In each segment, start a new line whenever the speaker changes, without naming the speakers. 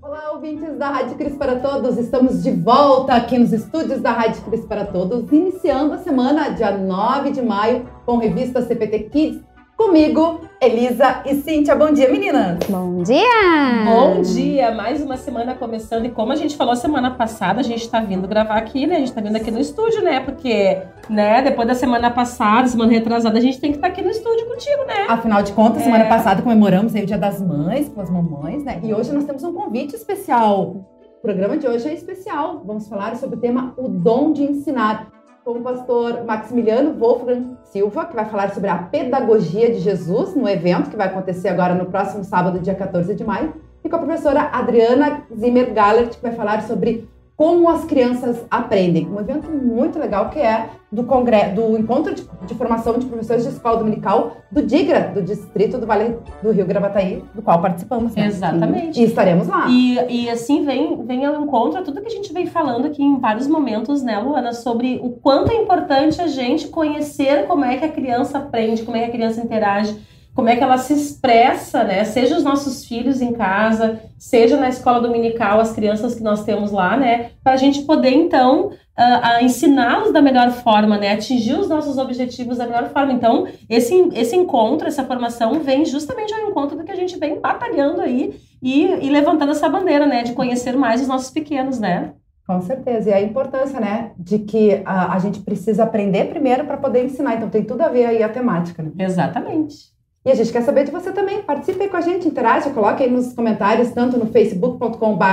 Olá, ouvintes da Rádio Cris para Todos. Estamos de volta aqui nos estúdios da Rádio Cris para Todos, iniciando a semana, dia 9 de maio, com revista CPT Kids Comigo, Elisa e Cíntia. Bom dia, meninas!
Bom dia!
Bom dia! Mais uma semana começando. E como a gente falou semana passada, a gente está vindo gravar aqui, né? A gente está vindo aqui no estúdio, né? Porque, né, depois da semana passada, semana retrasada, a gente tem que estar tá aqui no estúdio contigo, né?
Afinal de contas, é. semana passada comemoramos aí o Dia das Mães, com as mamães, né? E hoje nós temos um convite especial. O programa de hoje é especial. Vamos falar sobre o tema O Dom de Ensinar com o pastor Maximiliano Wolfgang Silva, que vai falar sobre a pedagogia de Jesus no evento que vai acontecer agora no próximo sábado, dia 14 de maio, e com a professora Adriana Zimmer Gallert, que vai falar sobre como as crianças aprendem. Um evento muito legal que é do, congresso, do encontro de, de, formação de professores de escola dominical do DIGRA, do Distrito do Vale do Rio Gravataí, do qual participamos.
Né? Exatamente.
E, e, estaremos lá.
E, e assim vem, vem ao encontro tudo que a gente vem falando aqui em vários momentos, né, Luana, sobre o quanto é importante a gente conhecer como é que a criança aprende, como é que a criança interage como é que ela se expressa, né? Seja os nossos filhos em casa, seja na escola dominical, as crianças que nós temos lá, né? Para a gente poder, então, uh, ensiná-los da melhor forma, né? Atingir os nossos objetivos da melhor forma. Então, esse, esse encontro, essa formação, vem justamente ao encontro do que a gente vem batalhando aí e, e levantando essa bandeira, né? De conhecer mais os nossos pequenos, né?
Com certeza. E a importância, né, de que a, a gente precisa aprender primeiro para poder ensinar. Então, tem tudo a ver aí a temática, né?
Exatamente.
E a gente quer saber de você também. Participe aí com a gente, interaja, coloque aí nos comentários, tanto no facebook.com.br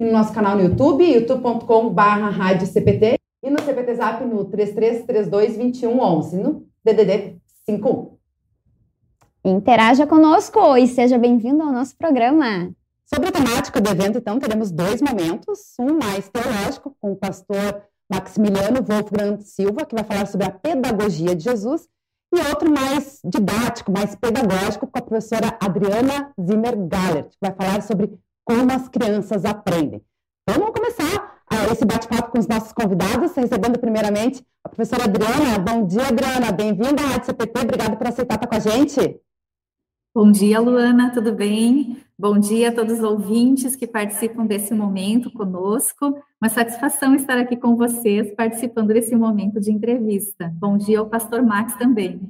e no nosso canal no YouTube, youtube.com.br e no CPT Zap no 33322111, no DDD 51.
Interaja conosco e seja bem-vindo ao nosso programa.
Sobre a temática do evento, então, teremos dois momentos. Um mais teológico, com o pastor Maximiliano Wolfgang Silva, que vai falar sobre a pedagogia de Jesus, e outro mais didático, mais pedagógico, com a professora Adriana Zimmer Gallert, que vai falar sobre como as crianças aprendem. Então, vamos começar uh, esse bate-papo com os nossos convidados, recebendo primeiramente a professora Adriana. Bom dia, Adriana. Bem-vinda à Rádio CPT. Obrigada por aceitar estar com a gente.
Bom dia, Luana. Tudo bem? Bom dia a todos os ouvintes que participam desse momento conosco. Uma satisfação estar aqui com vocês, participando desse momento de entrevista. Bom dia ao pastor Max também.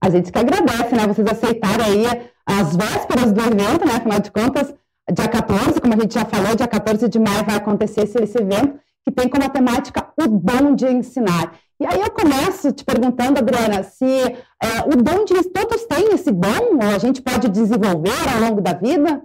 A gente que agradece, né? Vocês aceitarem aí as vésperas do evento, né? Afinal de contas, dia 14, como a gente já falou, dia 14 de maio vai acontecer esse, esse evento, que tem como temática o dom de ensinar. E aí eu começo te perguntando, Adriana, se é, o dom de todos têm esse dom, ou a gente pode desenvolver ao longo da vida?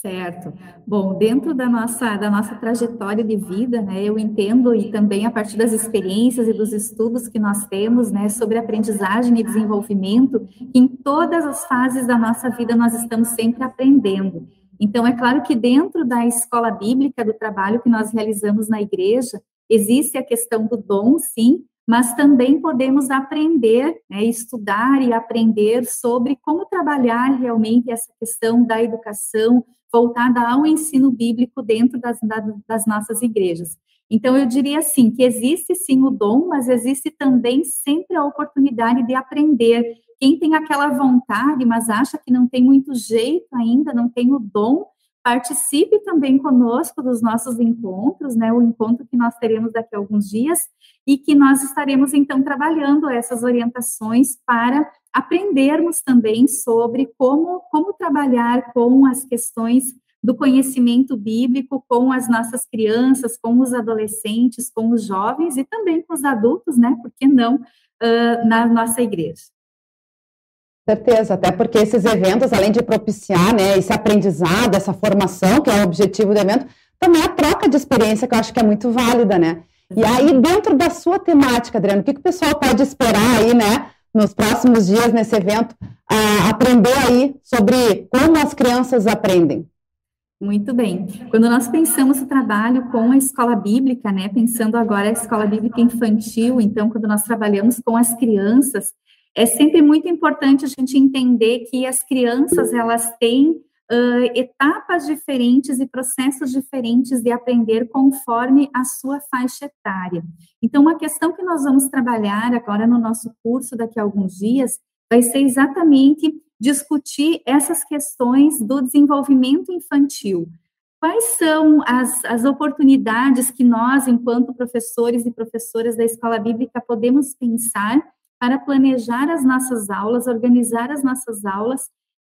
Certo. Bom, dentro da nossa, da nossa trajetória de vida, né, eu entendo e também a partir das experiências e dos estudos que nós temos, né, sobre aprendizagem e desenvolvimento, que em todas as fases da nossa vida nós estamos sempre aprendendo. Então, é claro que dentro da escola bíblica, do trabalho que nós realizamos na igreja, Existe a questão do dom, sim, mas também podemos aprender, né, estudar e aprender sobre como trabalhar realmente essa questão da educação voltada ao ensino bíblico dentro das, das nossas igrejas. Então, eu diria assim, que existe sim o dom, mas existe também sempre a oportunidade de aprender. Quem tem aquela vontade, mas acha que não tem muito jeito ainda, não tem o dom, Participe também conosco dos nossos encontros, né? O encontro que nós teremos daqui a alguns dias e que nós estaremos então trabalhando essas orientações para aprendermos também sobre como como trabalhar com as questões do conhecimento bíblico com as nossas crianças, com os adolescentes, com os jovens e também com os adultos, né? Por que não uh, na nossa igreja?
Certeza, até porque esses eventos, além de propiciar né, esse aprendizado, essa formação, que é o objetivo do evento, também a troca de experiência, que eu acho que é muito válida, né? E aí, dentro da sua temática, Adriano, o que, que o pessoal pode esperar aí, né, nos próximos dias nesse evento, uh, aprender aí sobre como as crianças aprendem?
Muito bem. Quando nós pensamos o trabalho com a escola bíblica, né, pensando agora a escola bíblica infantil, então, quando nós trabalhamos com as crianças, é sempre muito importante a gente entender que as crianças elas têm uh, etapas diferentes e processos diferentes de aprender conforme a sua faixa etária. Então, uma questão que nós vamos trabalhar agora no nosso curso daqui a alguns dias vai ser exatamente discutir essas questões do desenvolvimento infantil. Quais são as, as oportunidades que nós, enquanto professores e professoras da escola bíblica, podemos pensar para planejar as nossas aulas, organizar as nossas aulas,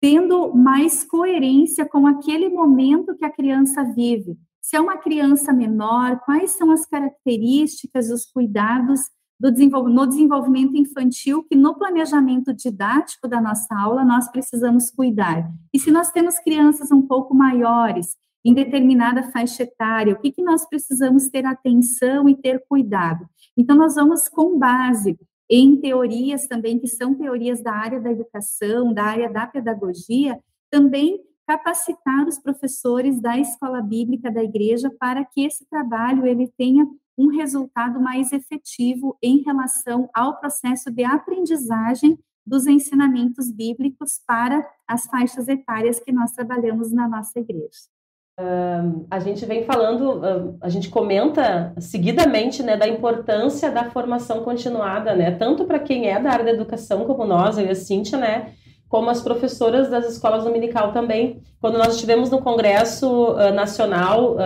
tendo mais coerência com aquele momento que a criança vive? Se é uma criança menor, quais são as características, os cuidados do desenvol no desenvolvimento infantil que no planejamento didático da nossa aula nós precisamos cuidar. E se nós temos crianças um pouco maiores, em determinada faixa etária, o que, que nós precisamos ter atenção e ter cuidado. Então, nós vamos, com base em teorias também, que são teorias da área da educação, da área da pedagogia, também capacitar os professores da escola bíblica da igreja para que esse trabalho ele tenha um resultado mais efetivo em relação ao processo de aprendizagem dos ensinamentos bíblicos para as faixas etárias que nós trabalhamos na nossa igreja.
Uh, a gente vem falando, uh, a gente comenta seguidamente né, da importância da formação continuada, né, tanto para quem é da área da educação, como nós, eu e a Cíntia, né, como as professoras das escolas dominical também. Quando nós estivemos no Congresso uh, Nacional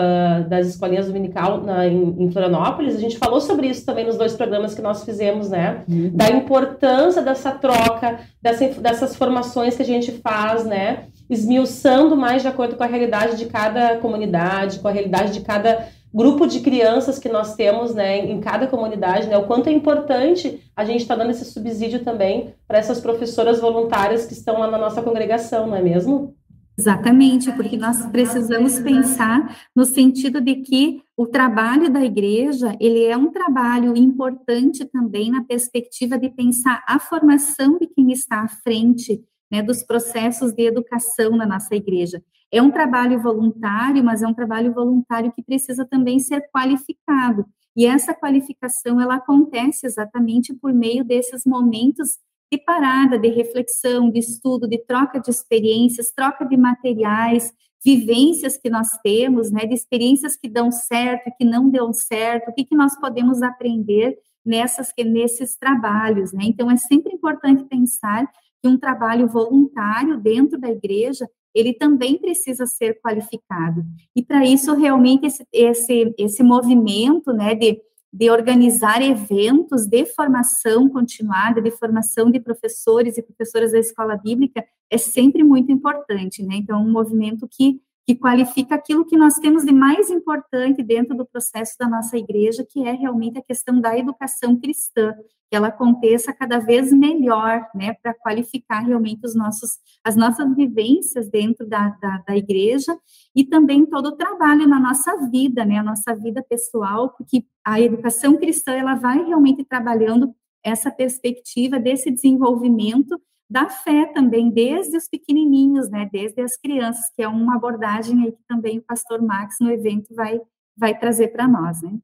das Escolinhas Dominical na, em, em, Florianópolis, a gente falou sobre isso também nos dois programas que nós fizemos, né, uhum. da importância dessa troca, dessa, dessas formações que a gente faz, né, esmiuçando mais de acordo com a realidade de cada comunidade, com a realidade de cada grupo de crianças que nós temos né, em cada comunidade, né, o quanto é importante a gente estar tá dando esse subsídio também para essas professoras voluntárias que estão lá na nossa congregação, não é mesmo?
Exatamente, porque nós precisamos pensar no sentido de que o trabalho da igreja, ele é um trabalho importante também na perspectiva de pensar a formação de quem está à frente né, dos processos de educação na nossa igreja. É um trabalho voluntário, mas é um trabalho voluntário que precisa também ser qualificado. E essa qualificação ela acontece exatamente por meio desses momentos de parada, de reflexão, de estudo, de troca de experiências, troca de materiais, vivências que nós temos, né, de experiências que dão certo, que não dão certo, o que, que nós podemos aprender nessas nesses trabalhos, né? Então é sempre importante pensar que um trabalho voluntário dentro da igreja ele também precisa ser qualificado. E para isso, realmente, esse, esse, esse movimento né, de, de organizar eventos de formação continuada, de formação de professores e professoras da escola bíblica, é sempre muito importante. Né? Então, um movimento que, que qualifica aquilo que nós temos de mais importante dentro do processo da nossa igreja, que é realmente a questão da educação cristã, que ela aconteça cada vez melhor, né, para qualificar realmente os nossos, as nossas vivências dentro da, da, da, igreja e também todo o trabalho na nossa vida, né, a nossa vida pessoal, porque a educação cristã, ela vai realmente trabalhando essa perspectiva desse desenvolvimento da fé também, desde os pequenininhos, né, desde as crianças, que é uma abordagem aí que também o pastor Max no evento vai, vai trazer para nós, né.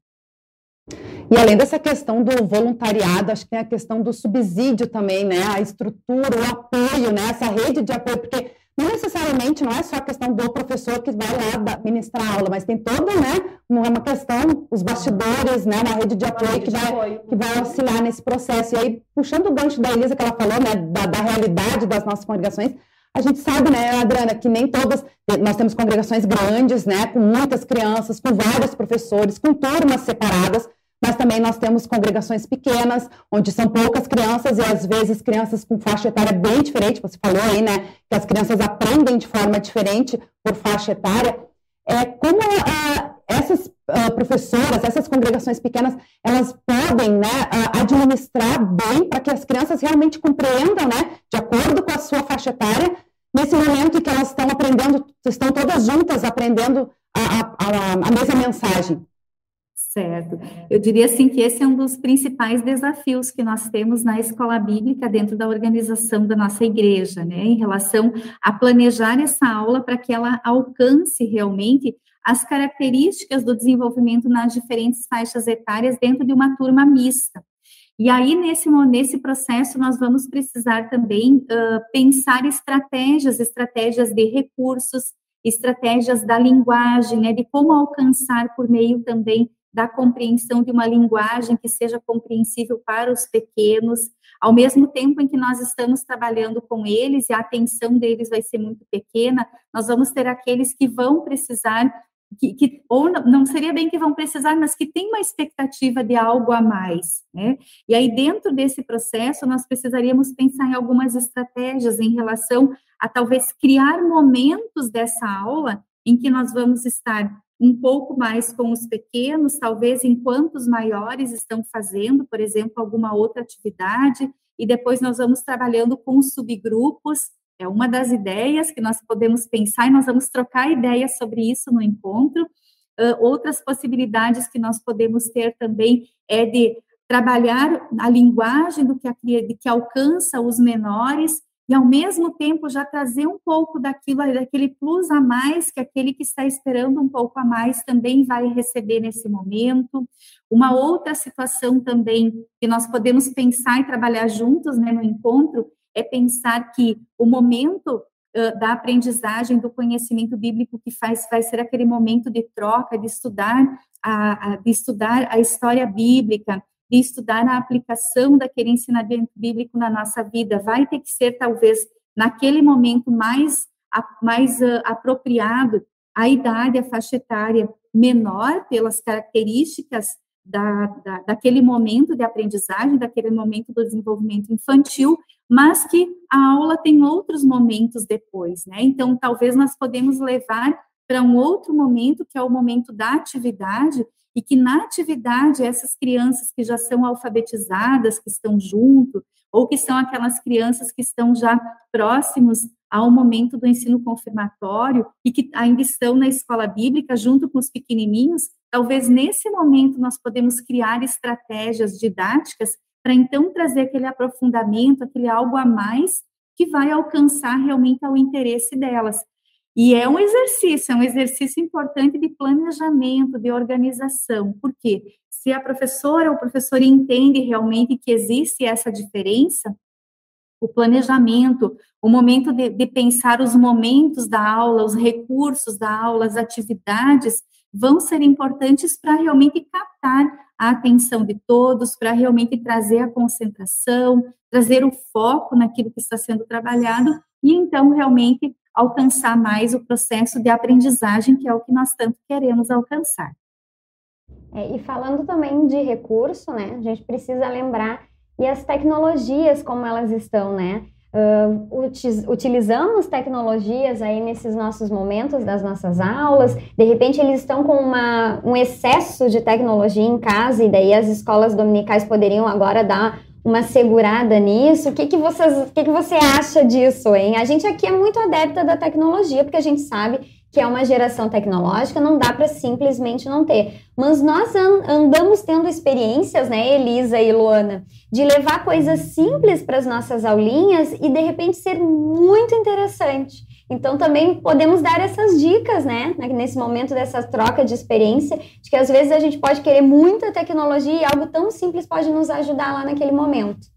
E além dessa questão do voluntariado, acho que tem a questão do subsídio também, né? A estrutura, o apoio, né? Essa rede de apoio, porque não necessariamente não é só a questão do professor que vai lá ministrar aula, mas tem toda, né? Uma questão, os bastidores, né? Uma rede de apoio, rede que, vai, apoio. que vai auxiliar nesse processo. E aí, puxando o gancho da Elisa que ela falou, né? Da, da realidade das nossas congregações, a gente sabe, né, Adriana, que nem todas, nós temos congregações grandes, né, com muitas crianças, com vários professores, com turmas separadas, mas também nós temos congregações pequenas, onde são poucas crianças e às vezes crianças com faixa etária bem diferente. Você falou aí, né, que as crianças aprendem de forma diferente por faixa etária. É, como ah, essas ah, professoras, essas congregações pequenas, elas podem né, ah, administrar bem para que as crianças realmente compreendam, né, de acordo com a sua faixa etária, nesse momento em que elas estão aprendendo, estão todas juntas aprendendo a, a, a mesma mensagem.
Certo. Eu diria assim que esse é um dos principais desafios que nós temos na escola bíblica dentro da organização da nossa igreja, né, em relação a planejar essa aula para que ela alcance realmente as características do desenvolvimento nas diferentes faixas etárias dentro de uma turma mista. E aí, nesse, nesse processo, nós vamos precisar também uh, pensar estratégias, estratégias de recursos, estratégias da linguagem, né, de como alcançar por meio também da compreensão de uma linguagem que seja compreensível para os pequenos, ao mesmo tempo em que nós estamos trabalhando com eles e a atenção deles vai ser muito pequena, nós vamos ter aqueles que vão precisar que, que, ou não seria bem que vão precisar, mas que tem uma expectativa de algo a mais, né? E aí, dentro desse processo, nós precisaríamos pensar em algumas estratégias em relação a talvez criar momentos dessa aula em que nós vamos estar um pouco mais com os pequenos, talvez enquanto os maiores estão fazendo, por exemplo, alguma outra atividade, e depois nós vamos trabalhando com subgrupos. É uma das ideias que nós podemos pensar e nós vamos trocar ideias sobre isso no encontro. Uh, outras possibilidades que nós podemos ter também é de trabalhar a linguagem do que, a, que alcança os menores e ao mesmo tempo já trazer um pouco daquilo, daquele plus a mais que aquele que está esperando um pouco a mais também vai receber nesse momento. Uma outra situação também que nós podemos pensar e trabalhar juntos né, no encontro é pensar que o momento da aprendizagem do conhecimento bíblico que faz vai ser aquele momento de troca, de estudar a, a de estudar a história bíblica, de estudar a aplicação daquele ensinamento bíblico na nossa vida. Vai ter que ser, talvez, naquele momento mais, mais uh, apropriado, a idade, a faixa etária menor, pelas características da, da, daquele momento de aprendizagem, daquele momento do desenvolvimento infantil, mas que a aula tem outros momentos depois, né? Então, talvez nós podemos levar para um outro momento, que é o momento da atividade, e que na atividade essas crianças que já são alfabetizadas, que estão junto, ou que são aquelas crianças que estão já próximos ao momento do ensino confirmatório e que ainda estão na escola bíblica junto com os pequenininhos, talvez nesse momento nós podemos criar estratégias didáticas para então trazer aquele aprofundamento, aquele algo a mais que vai alcançar realmente o interesse delas. E é um exercício, é um exercício importante de planejamento, de organização, porque se a professora ou o professor entende realmente que existe essa diferença, o planejamento, o momento de, de pensar os momentos da aula, os recursos da aula, as atividades, vão ser importantes para realmente captar a atenção de todos, para realmente trazer a concentração, trazer o foco naquilo que está sendo trabalhado e então realmente alcançar mais o processo de aprendizagem, que é o que nós tanto queremos alcançar.
É, e falando também de recurso, né, a gente precisa lembrar e as tecnologias como elas estão, né? Uh, utilizamos tecnologias aí nesses nossos momentos das nossas aulas, de repente eles estão com uma, um excesso de tecnologia em casa e daí as escolas dominicais poderiam agora dar uma segurada nisso. O que, que, vocês, o que, que você acha disso, hein? A gente aqui é muito adepta da tecnologia, porque a gente sabe que é uma geração tecnológica, não dá para simplesmente não ter. Mas nós andamos tendo experiências, né, Elisa e Luana, de levar coisas simples para as nossas aulinhas e de repente ser muito interessante. Então também podemos dar essas dicas, né, nesse momento dessa troca de experiência, de que às vezes a gente pode querer muita tecnologia e algo tão simples pode nos ajudar lá naquele momento.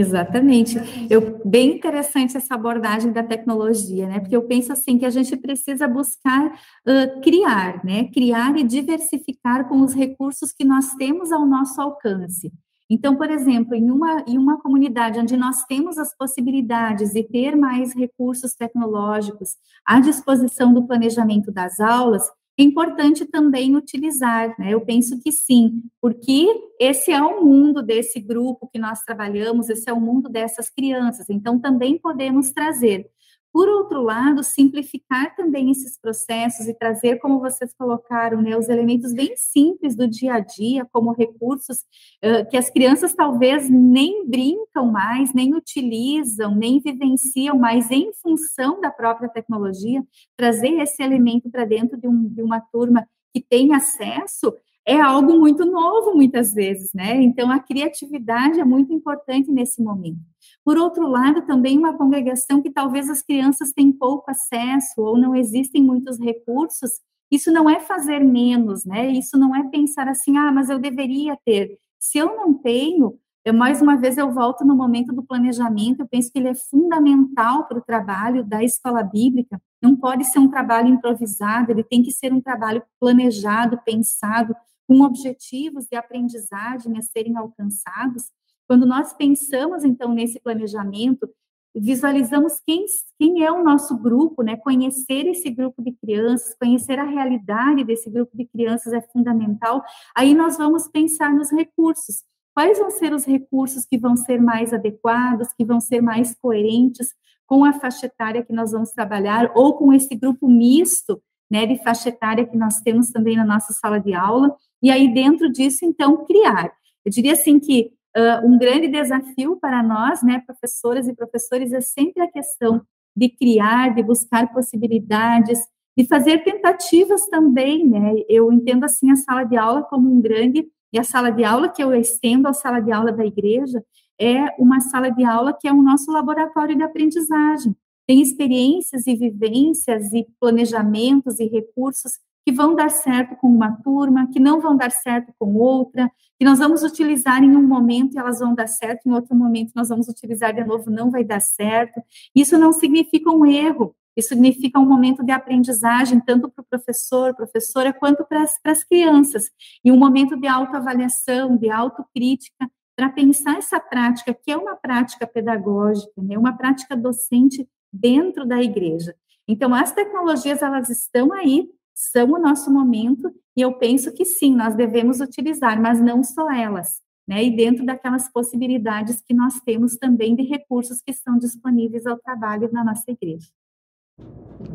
Exatamente. Eu, bem interessante essa abordagem da tecnologia, né? Porque eu penso assim que a gente precisa buscar uh, criar, né? Criar e diversificar com os recursos que nós temos ao nosso alcance. Então, por exemplo, em uma, em uma comunidade onde nós temos as possibilidades de ter mais recursos tecnológicos à disposição do planejamento das aulas, é importante também utilizar, né? Eu penso que sim, porque esse é o mundo desse grupo que nós trabalhamos, esse é o mundo dessas crianças, então também podemos trazer por outro lado, simplificar também esses processos e trazer, como vocês colocaram, né, os elementos bem simples do dia a dia, como recursos uh, que as crianças talvez nem brincam mais, nem utilizam, nem vivenciam mais em função da própria tecnologia, trazer esse elemento para dentro de, um, de uma turma que tem acesso é algo muito novo muitas vezes, né? Então a criatividade é muito importante nesse momento. Por outro lado, também uma congregação que talvez as crianças têm pouco acesso ou não existem muitos recursos, isso não é fazer menos, né? Isso não é pensar assim, ah, mas eu deveria ter. Se eu não tenho, eu, mais uma vez eu volto no momento do planejamento, eu penso que ele é fundamental para o trabalho da escola bíblica, não pode ser um trabalho improvisado, ele tem que ser um trabalho planejado, pensado, com objetivos de aprendizagem a serem alcançados, quando nós pensamos, então, nesse planejamento, visualizamos quem, quem é o nosso grupo, né? Conhecer esse grupo de crianças, conhecer a realidade desse grupo de crianças é fundamental. Aí nós vamos pensar nos recursos. Quais vão ser os recursos que vão ser mais adequados, que vão ser mais coerentes com a faixa etária que nós vamos trabalhar ou com esse grupo misto, né, de faixa etária que nós temos também na nossa sala de aula. E aí dentro disso, então, criar. Eu diria assim que Uh, um grande desafio para nós, né, professoras e professores, é sempre a questão de criar, de buscar possibilidades, de fazer tentativas também, né? Eu entendo assim a sala de aula como um grande e a sala de aula que eu estendo à sala de aula da igreja é uma sala de aula que é o nosso laboratório de aprendizagem. Tem experiências e vivências e planejamentos e recursos que vão dar certo com uma turma, que não vão dar certo com outra, que nós vamos utilizar em um momento e elas vão dar certo, em outro momento nós vamos utilizar de novo, não vai dar certo. Isso não significa um erro, isso significa um momento de aprendizagem, tanto para o professor, professora, quanto para as, para as crianças, e um momento de autoavaliação, de autocrítica, para pensar essa prática, que é uma prática pedagógica, né, uma prática docente dentro da igreja. Então, as tecnologias, elas estão aí são o nosso momento, e eu penso que sim, nós devemos utilizar, mas não só elas, né? E dentro daquelas possibilidades que nós temos também de recursos que estão disponíveis ao trabalho na nossa igreja.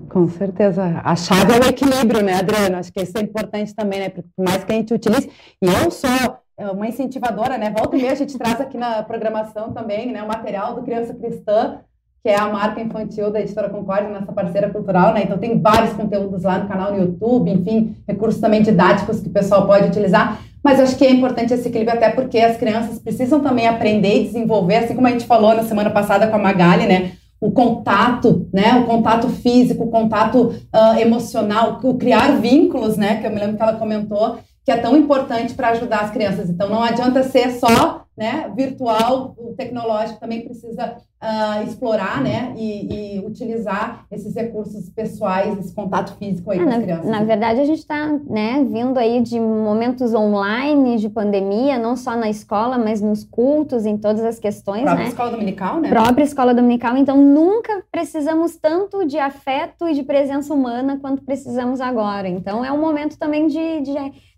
Com certeza. A chave é o equilíbrio, né, Adriana? Acho que isso é importante também, né? Por mais que a gente utilize. E eu sou é, uma incentivadora, né? Volta e meia a gente traz aqui na programação também, né? O material do Criança Cristã que é a marca infantil da Editora Concórdia, nossa parceira cultural, né? Então tem vários conteúdos lá no canal no YouTube, enfim, recursos também didáticos que o pessoal pode utilizar. Mas eu acho que é importante esse equilíbrio até porque as crianças precisam também aprender e desenvolver, assim como a gente falou na semana passada com a Magali, né? O contato, né? O contato físico, o contato uh, emocional, o criar vínculos, né? Que eu me lembro que ela comentou que é tão importante para ajudar as crianças. Então não adianta ser só né, virtual, o tecnológico também precisa uh, explorar, né, e, e, utilizar esses recursos pessoais, esse contato físico aí ah, com as crianças.
Na verdade, a gente está, né, vindo aí de momentos online, de pandemia, não só na escola, mas nos cultos, em todas as questões,
Própria
né?
escola dominical, né?
Própria escola dominical. Então, nunca precisamos tanto de afeto e de presença humana quanto precisamos agora. Então, é um momento também de, de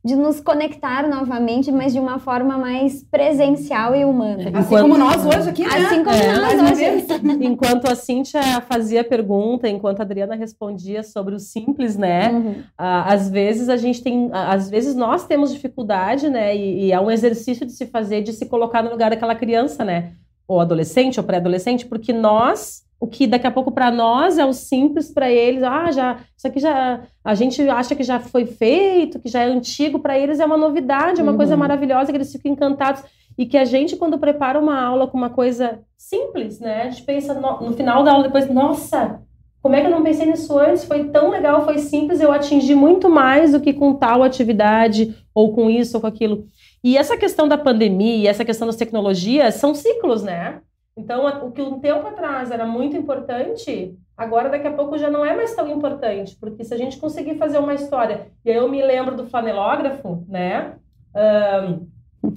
de nos conectar novamente, mas de uma forma mais presencial e humana.
Assim enquanto... como nós hoje aqui, né?
Assim como é, nós hoje.
Enquanto a Cíntia fazia pergunta, enquanto a Adriana respondia sobre o simples, né? Uhum. às vezes a gente tem, às vezes nós temos dificuldade, né? E, e é um exercício de se fazer, de se colocar no lugar daquela criança, né? Ou adolescente, ou pré-adolescente, porque nós o que daqui a pouco para nós é o simples para eles, ah, já isso aqui já a gente acha que já foi feito, que já é antigo, para eles é uma novidade, é uma uhum. coisa maravilhosa que eles ficam encantados e que a gente quando prepara uma aula com uma coisa simples, né, a gente pensa no, no final da aula depois, nossa, como é que eu não pensei nisso antes? Foi tão legal, foi simples, eu atingi muito mais do que com tal atividade ou com isso ou com aquilo. E essa questão da pandemia, essa questão das tecnologias são ciclos, né? Então, o que um tempo atrás era muito importante, agora daqui a pouco já não é mais tão importante, porque se a gente conseguir fazer uma história, e aí eu me lembro do flanelógrafo, né? Um,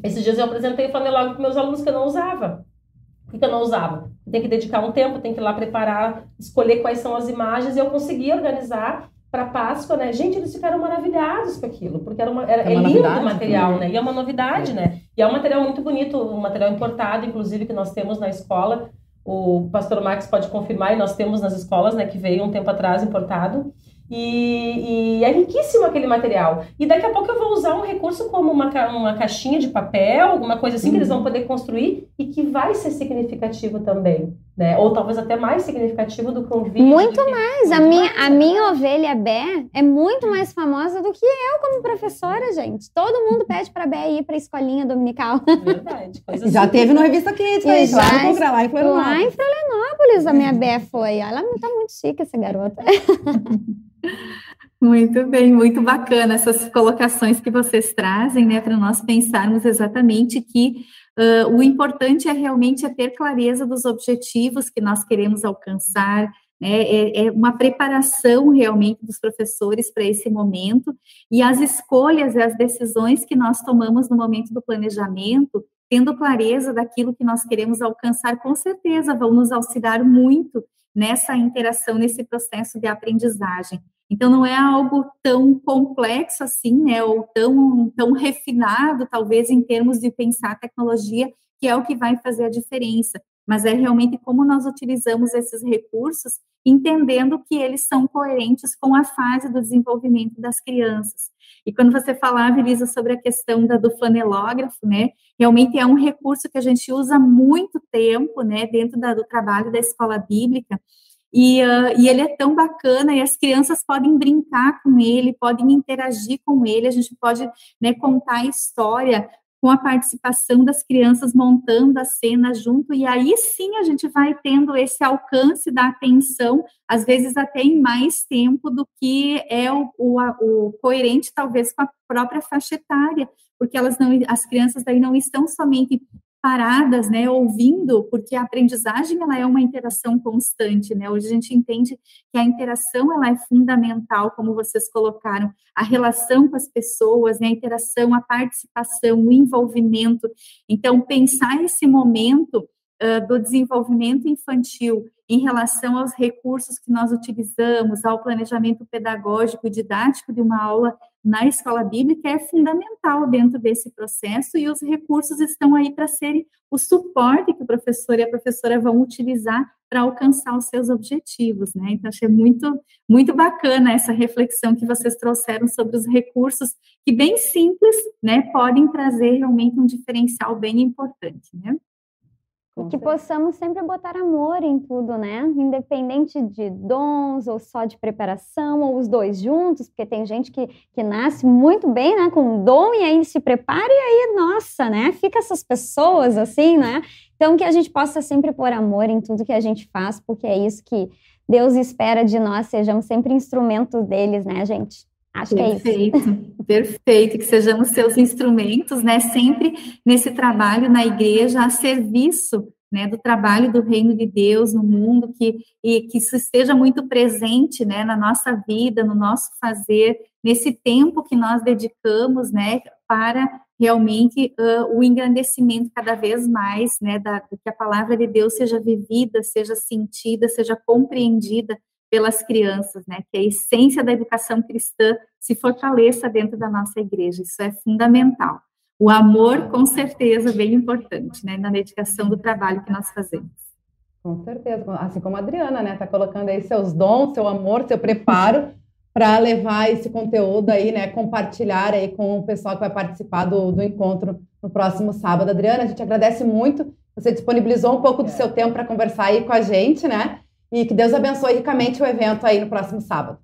esses dias eu apresentei o flanelógrafo para meus alunos que eu não usava. Por que eu não usava? Tem que dedicar um tempo, tem que ir lá preparar, escolher quais são as imagens, e eu consegui organizar para Páscoa, né? Gente, eles ficaram maravilhados com aquilo, porque era, uma, era é, é lindo o material, né? E é uma novidade, é. né? E é um material muito bonito, um material importado, inclusive, que nós temos na escola. O pastor Max pode confirmar, e nós temos nas escolas, né? Que veio um tempo atrás importado. E, e, é riquíssimo aquele material. E daqui a pouco eu vou usar um recurso como uma, uma caixinha de papel, alguma coisa assim uhum. que eles vão uhum. poder construir e que vai ser significativo também. Né? Ou talvez até mais significativo do que um vídeo.
Muito mais. A minha, a minha ovelha Bé é muito mais famosa do que eu como professora, gente. Todo mundo pede para Bé ir para a escolinha dominical.
Verdade. já assim. teve no Revista Kids, lá,
em, lá em Florianópolis. Lá em Florianópolis a minha Bé foi. Ela tá muito chique, essa garota.
Muito bem, muito bacana essas colocações que vocês trazem, né, para nós pensarmos exatamente que uh, o importante é realmente é ter clareza dos objetivos que nós queremos alcançar, né? É, é uma preparação realmente dos professores para esse momento e as escolhas e as decisões que nós tomamos no momento do planejamento, tendo clareza daquilo que nós queremos alcançar, com certeza vão nos auxiliar muito nessa interação, nesse processo de aprendizagem. Então, não é algo tão complexo assim, né, ou tão, tão refinado, talvez, em termos de pensar tecnologia, que é o que vai fazer a diferença mas é realmente como nós utilizamos esses recursos, entendendo que eles são coerentes com a fase do desenvolvimento das crianças. E quando você falava, Elisa, sobre a questão da, do flanelógrafo, né, realmente é um recurso que a gente usa muito tempo, né, dentro da, do trabalho da escola bíblica, e, uh, e, ele é tão bacana e as crianças podem brincar com ele, podem interagir com ele, a gente pode né, contar a história com a participação das crianças montando a cena junto, e aí sim a gente vai tendo esse alcance da atenção, às vezes até em mais tempo do que é o, o, o coerente, talvez, com a própria faixa etária, porque elas não, as crianças daí não estão somente paradas, né, ouvindo, porque a aprendizagem ela é uma interação constante, né? Hoje a gente entende que a interação ela é fundamental, como vocês colocaram, a relação com as pessoas, né, a interação, a participação, o envolvimento. Então, pensar esse momento uh, do desenvolvimento infantil em relação aos recursos que nós utilizamos, ao planejamento pedagógico e didático de uma aula na escola bíblica é fundamental dentro desse processo e os recursos estão aí para serem o suporte que o professor e a professora vão utilizar para alcançar os seus objetivos, né? Então achei muito muito bacana essa reflexão que vocês trouxeram sobre os recursos que bem simples, né, podem trazer realmente um diferencial bem importante, né?
E que possamos sempre botar amor em tudo, né? Independente de dons ou só de preparação, ou os dois juntos, porque tem gente que, que nasce muito bem, né? Com dom e aí se prepara e aí, nossa, né? Fica essas pessoas assim, né? Então, que a gente possa sempre pôr amor em tudo que a gente faz, porque é isso que Deus espera de nós, sejamos sempre instrumentos deles, né, gente? Acho
perfeito,
é
isso. Perfeito, que sejamos seus instrumentos, né? Sempre nesse trabalho na igreja, a serviço né, do trabalho do reino de Deus no mundo, que, e que isso esteja muito presente, né, na nossa vida, no nosso fazer, nesse tempo que nós dedicamos, né, para realmente uh, o engrandecimento cada vez mais, né, da, que a palavra de Deus seja vivida, seja sentida, seja compreendida pelas crianças, né? Que a essência da educação cristã se fortaleça dentro da nossa igreja. Isso é fundamental. O amor, com certeza, bem importante, né? Na dedicação do trabalho que nós fazemos.
Com certeza, assim como a Adriana, né? Tá colocando aí seus dons, seu amor, seu preparo para levar esse conteúdo aí, né? Compartilhar aí com o pessoal que vai participar do, do encontro no próximo sábado. Adriana, a gente agradece muito. Você disponibilizou um pouco do seu tempo para conversar aí com a gente, né? E que Deus abençoe ricamente o evento aí no próximo sábado.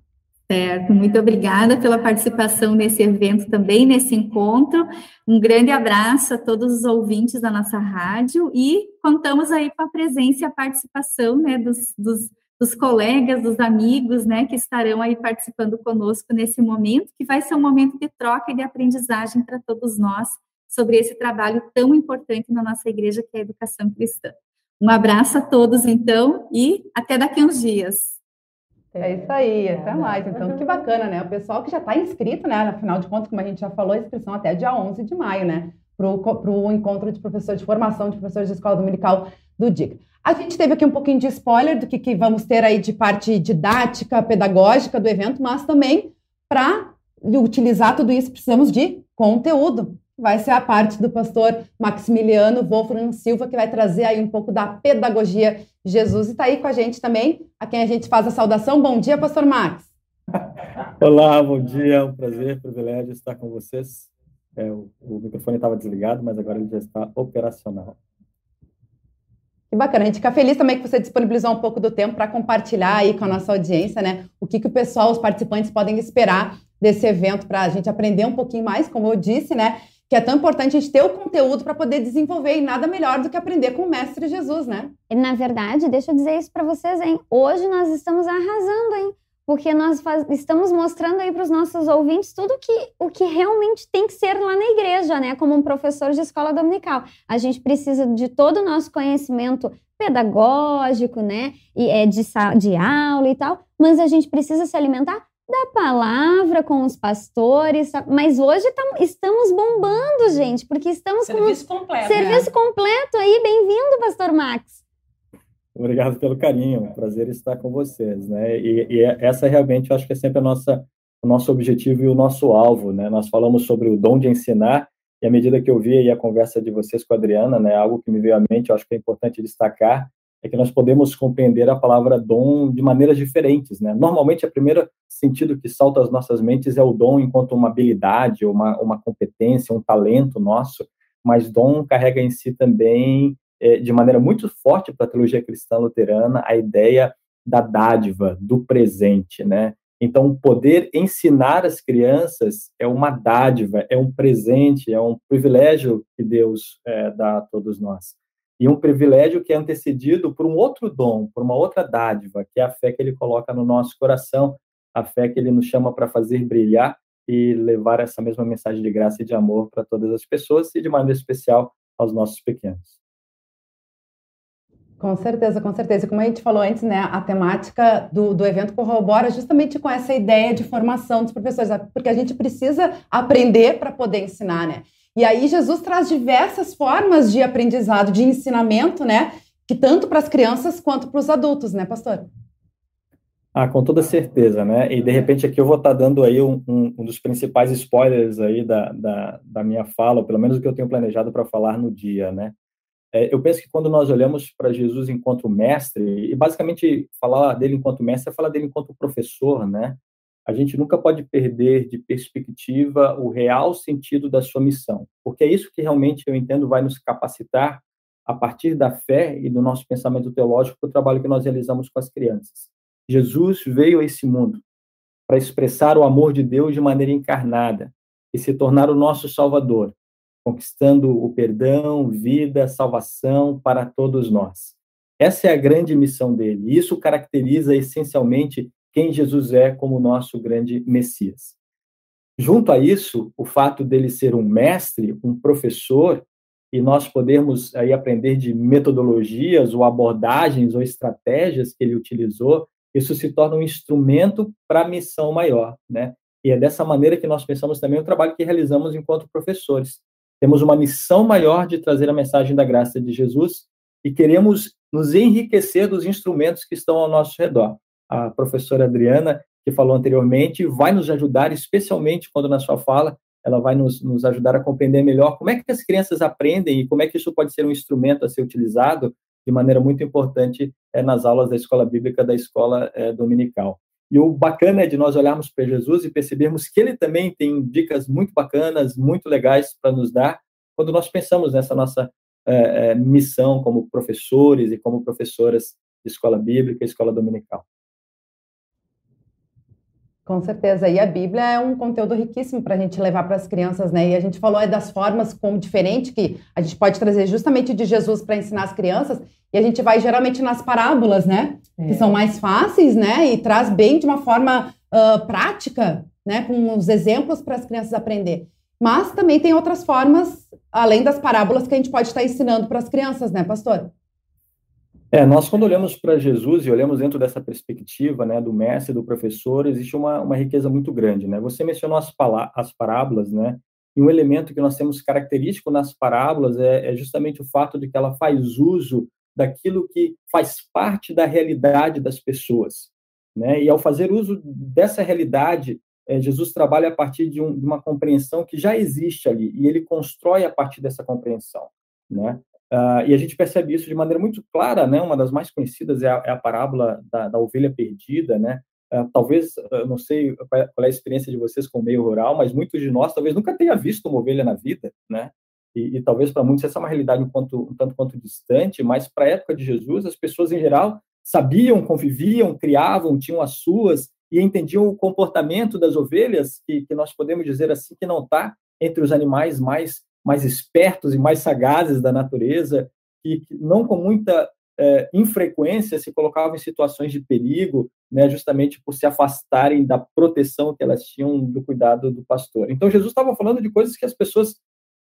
Certo, muito obrigada pela participação nesse evento também, nesse encontro. Um grande abraço a todos os ouvintes da nossa rádio e contamos aí com a presença e a participação né, dos, dos, dos colegas, dos amigos, né, que estarão aí participando conosco nesse momento, que vai ser um momento de troca e de aprendizagem para todos nós sobre esse trabalho tão importante na nossa igreja, que é a educação cristã. Um abraço a todos, então, e até daqui uns dias.
É isso aí, até mais. Então, que bacana, né? O pessoal que já está inscrito, né? Afinal de contas, como a gente já falou, a inscrição até dia 11 de maio, né? Para o encontro de professores de formação de professores de escola dominical do DIC. A gente teve aqui um pouquinho de spoiler do que, que vamos ter aí de parte didática, pedagógica do evento, mas também para utilizar tudo isso precisamos de conteúdo vai ser a parte do pastor Maximiliano Wolfram Silva, que vai trazer aí um pouco da pedagogia de Jesus. E está aí com a gente também, a quem a gente faz a saudação. Bom dia, pastor Max.
Olá, bom dia, é um prazer, privilégio estar com vocês. É, o, o microfone estava desligado, mas agora ele já está operacional.
Que bacana, a gente fica feliz também que você disponibilizou um pouco do tempo para compartilhar aí com a nossa audiência, né? O que, que o pessoal, os participantes podem esperar desse evento para a gente aprender um pouquinho mais, como eu disse, né? Que é tão importante a gente ter o conteúdo para poder desenvolver e nada melhor do que aprender com o Mestre Jesus, né?
Na verdade, deixa eu dizer isso para vocês, hein? Hoje nós estamos arrasando, hein? porque nós faz, estamos mostrando aí para os nossos ouvintes tudo que, o que realmente tem que ser lá na igreja, né? Como um professor de escola dominical. A gente precisa de todo o nosso conhecimento pedagógico, né? E é de, de aula e tal, mas a gente precisa se alimentar da palavra com os pastores, mas hoje tam, estamos bombando, gente, porque estamos
serviço
com
completo,
serviço
né?
completo aí. Bem-vindo, Pastor Max.
Obrigado pelo carinho, é um prazer estar com vocês, né? E, e essa realmente eu acho que é sempre a nossa, o nosso objetivo e o nosso alvo, né? Nós falamos sobre o dom de ensinar e à medida que eu vi aí a conversa de vocês com a Adriana, né, algo que me veio à mente, eu acho que é importante destacar, é que nós podemos compreender a palavra dom de maneiras diferentes, né? Normalmente, o primeiro sentido que salta às nossas mentes é o dom enquanto uma habilidade, uma, uma competência, um talento nosso, mas dom carrega em si também, é, de maneira muito forte para a teologia cristã luterana, a ideia da dádiva, do presente, né? Então, poder ensinar as crianças é uma dádiva, é um presente, é um privilégio que Deus é, dá a todos nós. E um privilégio que é antecedido por um outro dom, por uma outra dádiva, que é a fé que ele coloca no nosso coração, a fé que ele nos chama para fazer brilhar e levar essa mesma mensagem de graça e de amor para todas as pessoas e, de maneira especial, aos nossos pequenos.
Com certeza, com certeza. Como a gente falou antes, né, a temática do, do evento corrobora justamente com essa ideia de formação dos professores, porque a gente precisa aprender para poder ensinar, né? E aí Jesus traz diversas formas de aprendizado, de ensinamento, né? Que tanto para as crianças quanto para os adultos, né, pastor?
Ah, com toda certeza, né? E de repente aqui eu vou estar tá dando aí um, um, um dos principais spoilers aí da, da, da minha fala, pelo menos o que eu tenho planejado para falar no dia, né? É, eu penso que quando nós olhamos para Jesus enquanto mestre, e basicamente falar dele enquanto mestre é falar dele enquanto professor, né? A gente nunca pode perder de perspectiva o real sentido da sua missão, porque é isso que realmente eu entendo vai nos capacitar a partir da fé e do nosso pensamento teológico para o trabalho que nós realizamos com as crianças. Jesus veio a esse mundo para expressar o amor de Deus de maneira encarnada e se tornar o nosso Salvador, conquistando o perdão, vida, salvação para todos nós. Essa é a grande missão dele. Isso caracteriza essencialmente quem Jesus é como nosso grande Messias. Junto a isso, o fato dele ser um mestre, um professor, e nós podermos aí aprender de metodologias ou abordagens ou estratégias que ele utilizou, isso se torna um instrumento para a missão maior, né? E é dessa maneira que nós pensamos também o trabalho que realizamos enquanto professores. Temos uma missão maior de trazer a mensagem da graça de Jesus e queremos nos enriquecer dos instrumentos que estão ao nosso redor. A professora Adriana, que falou anteriormente, vai nos ajudar, especialmente quando na sua fala, ela vai nos, nos ajudar a compreender melhor como é que as crianças aprendem e como é que isso pode ser um instrumento a ser utilizado de maneira muito importante é, nas aulas da escola bíblica da escola é, dominical. E o bacana é de nós olharmos para Jesus e percebermos que ele também tem dicas muito bacanas, muito legais para nos dar, quando nós pensamos nessa nossa é, missão como professores e como professoras de escola bíblica escola dominical.
Com certeza. E a Bíblia é um conteúdo riquíssimo para a gente levar para as crianças, né? E a gente falou é das formas como diferente que a gente pode trazer justamente de Jesus para ensinar as crianças. E a gente vai geralmente nas parábolas, né? É. Que são mais fáceis, né? E traz bem de uma forma uh, prática, né? Com os exemplos para as crianças aprender. Mas também tem outras formas, além das parábolas, que a gente pode estar ensinando para as crianças, né, pastor?
É, nós quando olhamos para Jesus e olhamos dentro dessa perspectiva, né, do mestre, do professor, existe uma, uma riqueza muito grande, né? Você mencionou as, as parábolas, né? E um elemento que nós temos característico nas parábolas é, é justamente o fato de que ela faz uso daquilo que faz parte da realidade das pessoas, né? E ao fazer uso dessa realidade, é, Jesus trabalha a partir de, um, de uma compreensão que já existe ali e ele constrói a partir dessa compreensão, né? Uh, e a gente percebe isso de maneira muito clara, né? Uma das mais conhecidas é a, é a parábola da, da, ovelha perdida, né? Uh, talvez, uh, não sei qual é a experiência de vocês com o meio rural, mas muitos de nós talvez nunca tenha visto uma ovelha na vida, né? E, e talvez para muitos essa é uma realidade um, quanto, um tanto quanto distante, mas para a época de Jesus, as pessoas em geral sabiam, conviviam, criavam, tinham as suas e entendiam o comportamento das ovelhas, que, que nós podemos dizer assim, que não está entre os animais mais mais espertos e mais sagazes da natureza, que, não com muita é, infrequência, se colocavam em situações de perigo, né, justamente por se afastarem da proteção que elas tinham do cuidado do pastor. Então, Jesus estava falando de coisas que as pessoas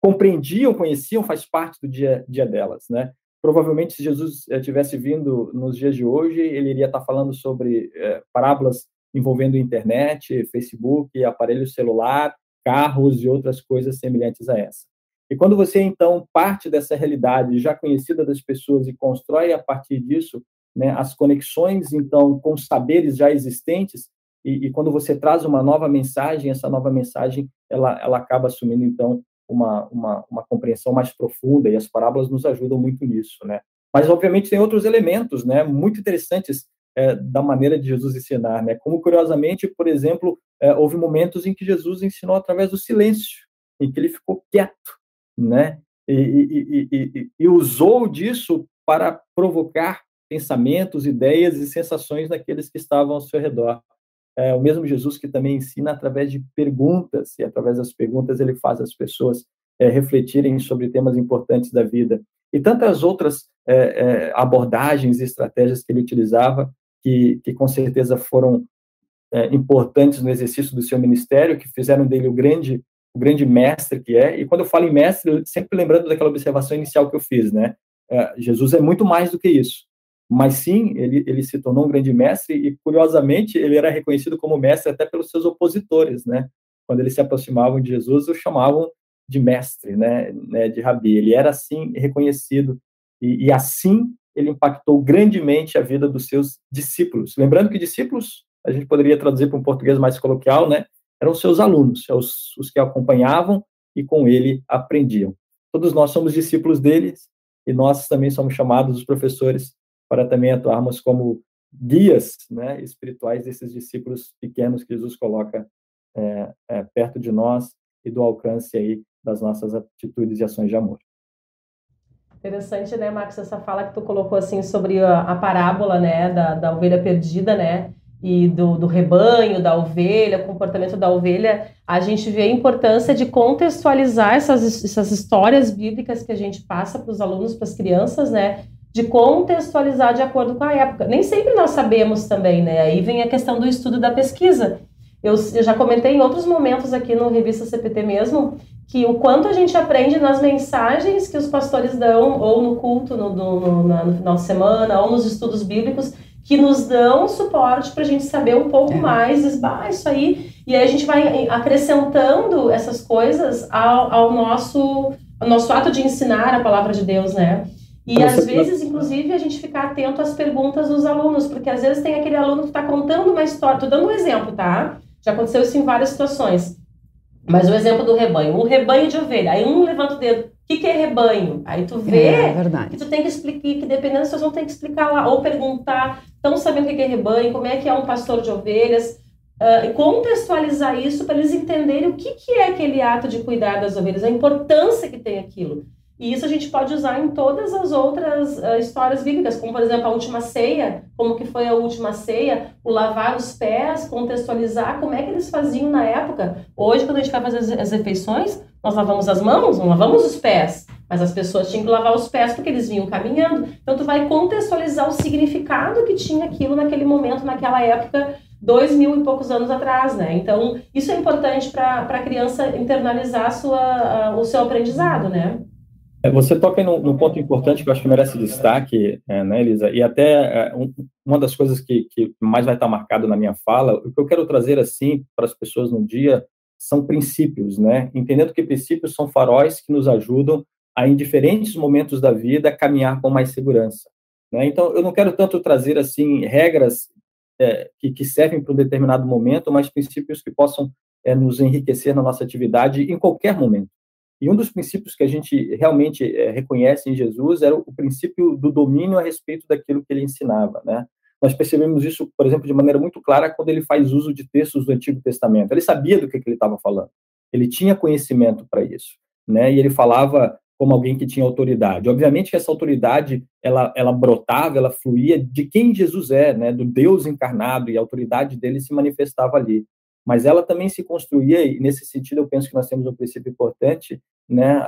compreendiam, conheciam, faz parte do dia, dia delas, né? Provavelmente, se Jesus eh, tivesse vindo nos dias de hoje, ele iria estar falando sobre é, parábolas envolvendo internet, Facebook, aparelho celular, carros e outras coisas semelhantes a essa. E quando você, então, parte dessa realidade já conhecida das pessoas e constrói a partir disso né, as conexões, então, com saberes já existentes, e, e, quando você traz uma nova mensagem, essa nova mensagem, ela, ela acaba assumindo, então, uma, uma, uma compreensão mais profunda, e as parábolas nos ajudam muito nisso, né? Mas, obviamente, tem outros elementos, né, muito interessantes é, da maneira de Jesus ensinar, né? Como, curiosamente, por exemplo, é, houve momentos em que Jesus ensinou através do silêncio, em que ele ficou quieto, né? E, e, e, e, usou disso para provocar pensamentos, ideias e sensações daqueles que estavam ao seu redor. É o mesmo Jesus que também ensina através de perguntas, e através das perguntas ele faz as pessoas é, refletirem sobre temas importantes da vida. E tantas outras é, é, abordagens e estratégias que ele utilizava, que, que com certeza foram é, importantes no exercício do seu ministério, que fizeram dele o grande o grande mestre que é. E quando eu falo em mestre, sempre lembrando daquela observação inicial que eu fiz, né? É, Jesus é muito mais do que isso. Mas sim, ele, ele se tornou um grande mestre e, curiosamente, ele era reconhecido como mestre até pelos seus opositores, né? Quando eles se aproximavam de Jesus, o chamavam de mestre, né? né de rabi. Ele era, assim, reconhecido. E, e assim ele impactou grandemente a vida dos seus discípulos. Lembrando que discípulos, a gente poderia traduzir para um português mais coloquial, né? Eram seus alunos, os, os que acompanhavam e com ele aprendiam. Todos nós somos discípulos deles e nós também somos chamados, os professores, para também atuarmos como guias né, espirituais desses discípulos pequenos que Jesus coloca é, é, perto de nós e do alcance aí das nossas atitudes e ações de amor.
Interessante, né, Marcos, essa fala que tu colocou assim sobre a, a parábola, né, da, da ovelha perdida, né, e do, do rebanho, da ovelha, comportamento da ovelha, a gente vê a importância de contextualizar essas, essas histórias bíblicas que a gente passa para os alunos, para as crianças, né? De contextualizar de acordo com a época. Nem sempre nós sabemos também, né? Aí vem a questão do estudo da pesquisa. Eu, eu já comentei em outros momentos aqui no Revista CPT mesmo, que o quanto a gente aprende nas mensagens que os pastores dão, ou no culto no, no, no, no final de semana, ou nos estudos bíblicos, que nos dão suporte para a gente saber um pouco é. mais, diz, isso aí. E aí a gente vai acrescentando essas coisas ao, ao, nosso, ao nosso ato de ensinar a palavra de Deus, né? E às vezes, inclusive, a gente ficar atento às perguntas dos alunos, porque às vezes tem aquele aluno que está contando uma história. Tô dando um exemplo, tá? Já aconteceu isso em várias situações. Mas o exemplo do rebanho, um rebanho de ovelha. Aí um levanta o dedo, que, que é rebanho? Aí tu vê
é,
que tu tem que explicar, que dependendo, vocês vão ter que explicar lá, ou perguntar, estão sabendo o que é rebanho, como é que é um pastor de ovelhas, uh, contextualizar isso para eles entenderem o que, que é aquele ato de cuidar das ovelhas, a importância que tem aquilo. E isso a gente pode usar em todas as outras uh, histórias bíblicas, como por exemplo a última ceia, como que foi a última ceia, o lavar os pés, contextualizar como é que eles faziam na época. Hoje, quando a gente vai fazer as, as refeições, nós lavamos as mãos, não lavamos os pés. Mas as pessoas tinham que lavar os pés porque eles vinham caminhando. Então, tu vai contextualizar o significado que tinha aquilo naquele momento, naquela época, dois mil e poucos anos atrás, né? Então, isso é importante para a criança internalizar sua, o seu aprendizado, né?
É, você toca num, num, ponto importante que eu acho que merece destaque, é, né, Elisa? E até é, um, uma das coisas que, que mais vai estar marcado na minha fala, o que eu quero trazer assim para as pessoas no dia são princípios, né? Entendendo que princípios são faróis que nos ajudam a, em diferentes momentos da vida, caminhar com mais segurança. Né? Então, eu não quero tanto trazer, assim, regras é, que, que, servem para um determinado momento, mas princípios que possam é, nos enriquecer na nossa atividade em qualquer momento. E um dos princípios que a gente realmente é, reconhece em Jesus era o princípio do domínio a respeito daquilo que ele ensinava, né? Nós percebemos isso, por exemplo, de maneira muito clara quando ele faz uso de textos do Antigo Testamento. Ele sabia do que, que ele estava falando. Ele tinha conhecimento para isso, né? E ele falava como alguém que tinha autoridade. Obviamente que essa autoridade ela, ela brotava, ela fluía de quem Jesus é, né? Do Deus encarnado e a autoridade dele se manifestava ali. Mas ela também se construía e nesse sentido eu penso que nós temos um princípio importante, né?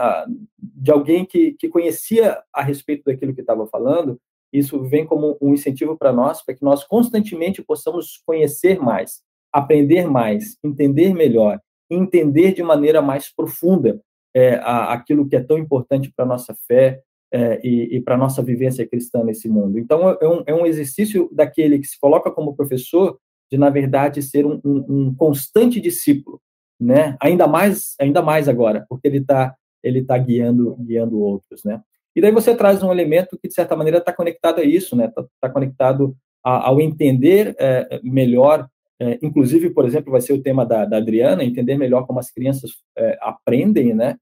De alguém que, que conhecia a respeito daquilo que estava falando Isso vem como um incentivo para nós, para que nós constantemente possamos conhecer mais, aprender mais, entender melhor, entender de maneira mais profunda é, a, aquilo que é tão importante para a nossa fé é, e, e para a nossa vivência cristã nesse mundo. Então, é um, é um exercício daquele que se coloca como professor de, na verdade, ser um, um, um constante discípulo, né? Ainda mais, ainda mais agora, porque ele está ele tá guiando, guiando outros, né? E daí você traz um elemento que, de certa maneira, está conectado a isso, né? Está tá conectado a, ao entender é, melhor, é, inclusive, por exemplo, vai ser o tema da, da Adriana, entender melhor como as crianças é, aprendem, né?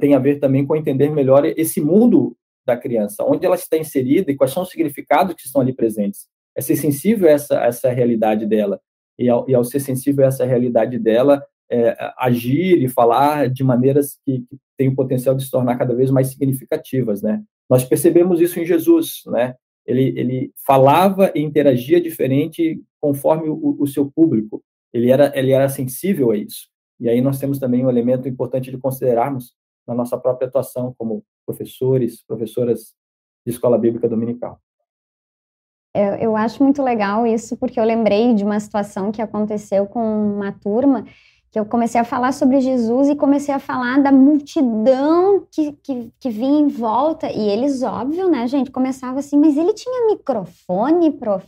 Tem a ver também com entender melhor esse mundo da criança, onde ela está inserida e quais são os significados que estão ali presentes. É ser sensível a essa, a essa realidade dela. E ao, e ao, ser sensível a essa realidade dela, é, agir e falar de maneiras que, que têm o potencial de se tornar cada vez mais significativas, né? Nós percebemos isso em Jesus, né? Ele, ele falava e interagia diferente conforme o, o seu público. Ele era, ele era sensível a isso. E aí nós temos também um elemento importante de considerarmos na nossa própria atuação como professores, professoras de escola bíblica dominical.
Eu, eu acho muito legal isso, porque eu lembrei de uma situação que aconteceu com uma turma que eu comecei a falar sobre Jesus e comecei a falar da multidão que, que, que vinha em volta. E eles, óbvio, né, gente, começavam assim, mas ele tinha microfone, prof?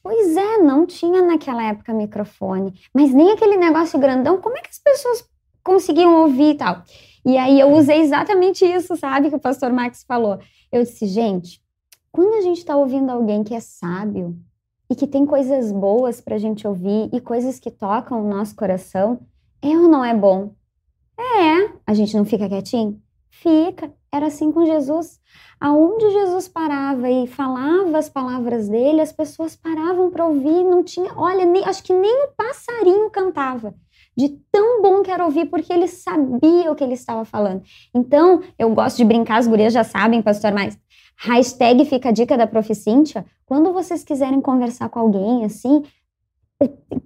Pois é, não tinha naquela época microfone, mas nem aquele negócio grandão, como é que as pessoas conseguiam ouvir e tal? E aí eu usei exatamente isso, sabe, que o pastor Max falou. Eu disse, gente, quando a gente está ouvindo alguém que é sábio e que tem coisas boas para a gente ouvir e coisas que tocam o nosso coração, é ou não é bom? É. A gente não fica quietinho? Fica. Era assim com Jesus. Aonde Jesus parava e falava as palavras dele, as pessoas paravam para ouvir, não tinha, olha, nem, acho que nem o passarinho cantava de tão bom que era ouvir, porque ele sabia o que ele estava falando. Então, eu gosto de brincar, as gurias já sabem, pastor, mas hashtag fica a dica da Prof. Cíntia, quando vocês quiserem conversar com alguém, assim,